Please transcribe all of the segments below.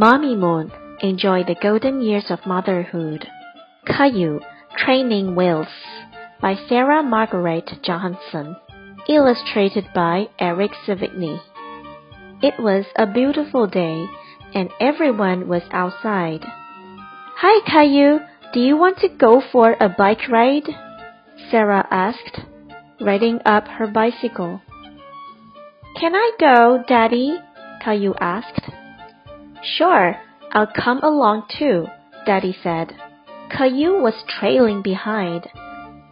Mommy Moon enjoyed the golden years of motherhood. Caillou, Training Wheels by Sarah Margaret Johanson, Illustrated by Eric Sevigny. It was a beautiful day, and everyone was outside. Hi, Caillou. Do you want to go for a bike ride? Sarah asked, riding up her bicycle. Can I go, Daddy? Caillou asked. Sure, I'll come along too, Daddy said. Caillou was trailing behind.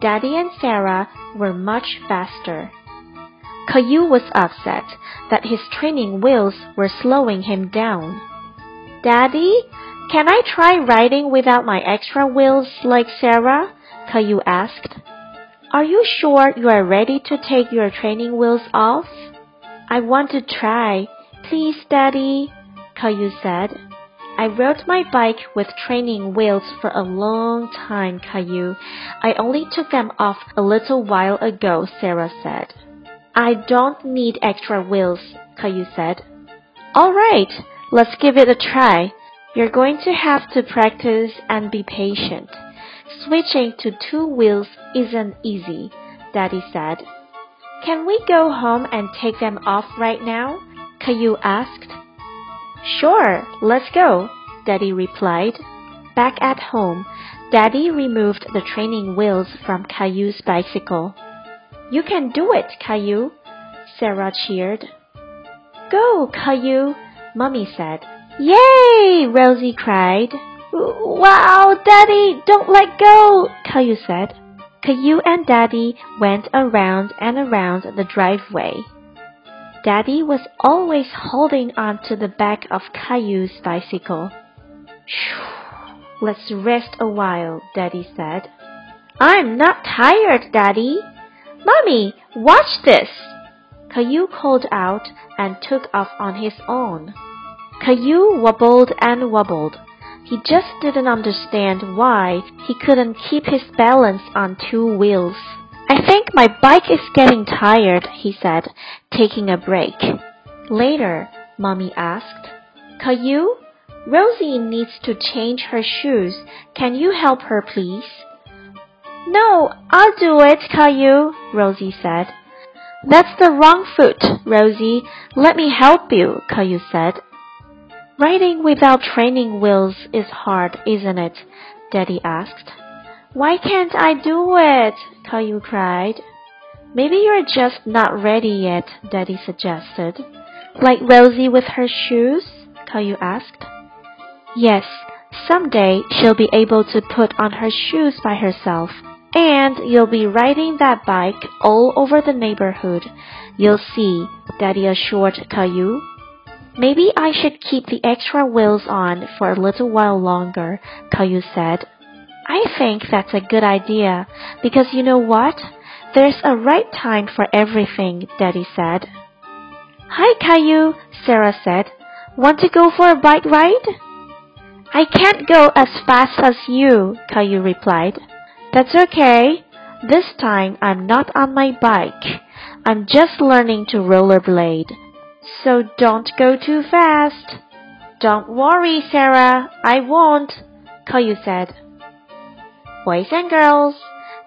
Daddy and Sarah were much faster. Caillou was upset that his training wheels were slowing him down. Daddy, can I try riding without my extra wheels like Sarah? Caillou asked. Are you sure you are ready to take your training wheels off? I want to try. Please, Daddy, Caillou said. I rode my bike with training wheels for a long time, Caillou. I only took them off a little while ago, Sarah said. I don't need extra wheels, Caillou said. All right, let's give it a try. You're going to have to practice and be patient. Switching to two wheels isn't easy, Daddy said. Can we go home and take them off right now? Caillou asked. Sure, let's go, Daddy replied. Back at home, Daddy removed the training wheels from Caillou's bicycle. You can do it, Caillou, Sarah cheered. Go, Caillou, Mummy said. Yay! Rosie cried. Wow, Daddy, don't let go, Caillou said. Caillou and Daddy went around and around the driveway. Daddy was always holding on to the back of Caillou's bicycle. Let's rest a while, Daddy said. I'm not tired, Daddy, Mommy, watch this! Caillou called out and took off on his own. Caillou wobbled and wobbled. He just didn't understand why he couldn't keep his balance on two wheels. I think my bike is getting tired, he said, taking a break. Later, Mommy asked, Caillou, Rosie needs to change her shoes. Can you help her, please? No, I'll do it, Caillou, Rosie said. That's the wrong foot, Rosie. Let me help you, Caillou said. Riding without training wheels is hard, isn't it? Daddy asked. Why can't I do it? Caillou cried. Maybe you're just not ready yet, Daddy suggested. Like Rosie with her shoes? Caillou asked. Yes, someday she'll be able to put on her shoes by herself, and you'll be riding that bike all over the neighborhood. You'll see, Daddy assured Caillou. Maybe I should keep the extra wheels on for a little while longer, Caillou said. I think that's a good idea, because you know what? There's a right time for everything, Daddy said. Hi, Caillou, Sarah said. Want to go for a bike ride? I can't go as fast as you, Caillou replied. That's okay. This time I'm not on my bike. I'm just learning to rollerblade. So don't go too fast. Don't worry, Sarah. I won't, Caillou said. Boys and girls,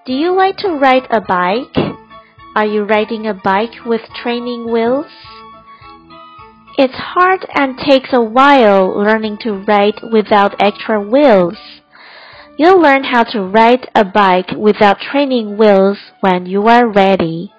do you like to ride a bike? Are you riding a bike with training wheels? It's hard and takes a while learning to ride without extra wheels. You'll learn how to ride a bike without training wheels when you are ready.